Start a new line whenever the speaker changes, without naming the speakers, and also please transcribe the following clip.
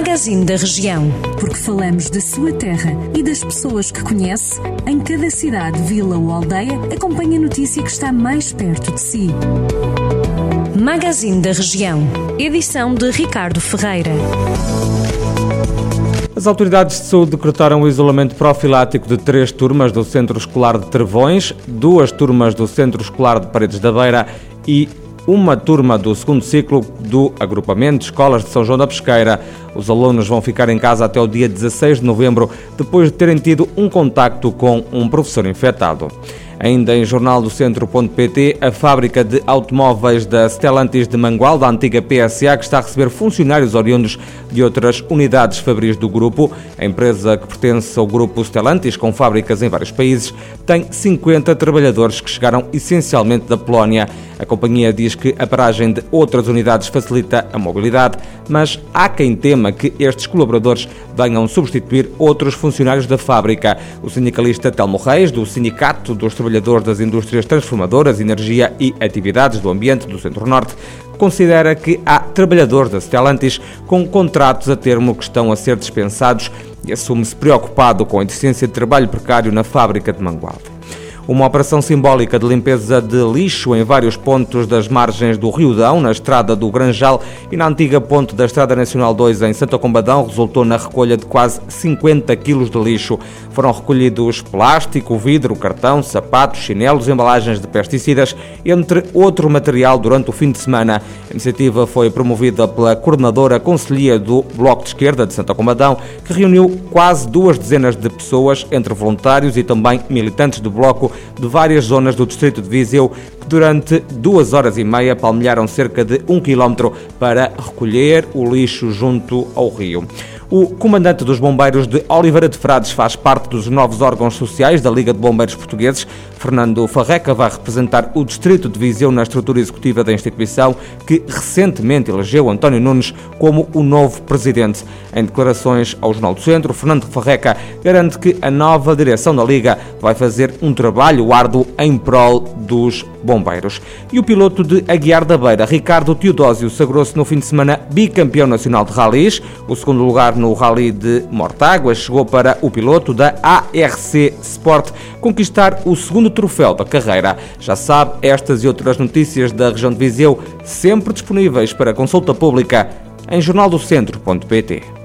Magazine da Região.
Porque falamos da sua terra e das pessoas que conhece, em cada cidade, vila ou aldeia, acompanhe a notícia que está mais perto de si.
Magazine da Região. Edição de Ricardo Ferreira.
As autoridades de saúde decretaram o isolamento profilático de três turmas do Centro Escolar de Trevões, duas turmas do Centro Escolar de Paredes da Beira e uma turma do segundo ciclo do agrupamento de escolas de São João da Pesqueira. Os alunos vão ficar em casa até o dia 16 de novembro, depois de terem tido um contacto com um professor infectado. Ainda em jornal do Centro.pt, a fábrica de automóveis da Stellantis de Mangual, da antiga PSA, que está a receber funcionários oriundos de outras unidades fabris do grupo. A empresa que pertence ao grupo Stellantis, com fábricas em vários países, tem 50 trabalhadores que chegaram essencialmente da Polónia. A companhia diz que a paragem de outras unidades facilita a mobilidade, mas há quem tema que estes colaboradores venham substituir outros funcionários da fábrica. O sindicalista Telmo Reis, do Sindicato dos Trabalhadores das Indústrias Transformadoras, Energia e Atividades do Ambiente do Centro-Norte, considera que há trabalhadores da Stellantis com contratos a termo que estão a ser dispensados e assume-se preocupado com a existência de trabalho precário na fábrica de Mangualde. Uma operação simbólica de limpeza de lixo em vários pontos das margens do Rio Dão, na estrada do Granjal e na antiga ponte da Estrada Nacional 2 em Santo Combadão, resultou na recolha de quase 50 quilos de lixo. Foram recolhidos plástico, vidro, cartão, sapatos, chinelos, embalagens de pesticidas, entre outro material durante o fim de semana. A iniciativa foi promovida pela coordenadora Conselhia do Bloco de Esquerda de Santo Combadão, que reuniu quase duas dezenas de pessoas, entre voluntários e também militantes do Bloco, de várias zonas do distrito de Viseu que durante duas horas e meia palmilharam cerca de um quilómetro para recolher o lixo junto ao rio. O comandante dos bombeiros de Oliveira de Frades faz parte dos novos órgãos sociais da Liga de Bombeiros Portugueses. Fernando Farreca vai representar o distrito de Viseu na estrutura executiva da instituição, que recentemente elegeu António Nunes como o novo presidente. Em declarações ao Jornal do Centro, Fernando Farreca garante que a nova direção da Liga vai fazer um trabalho árduo em prol dos bombeiros. E o piloto de Aguiar da Beira, Ricardo Teodósio, sagrou-se no fim de semana bicampeão nacional de ralis. O segundo lugar no Rally de Mortágua chegou para o piloto da ARC Sport conquistar o segundo troféu da carreira. Já sabe, estas e outras notícias da região de Viseu sempre disponíveis para consulta pública em jornaldocentro.pt.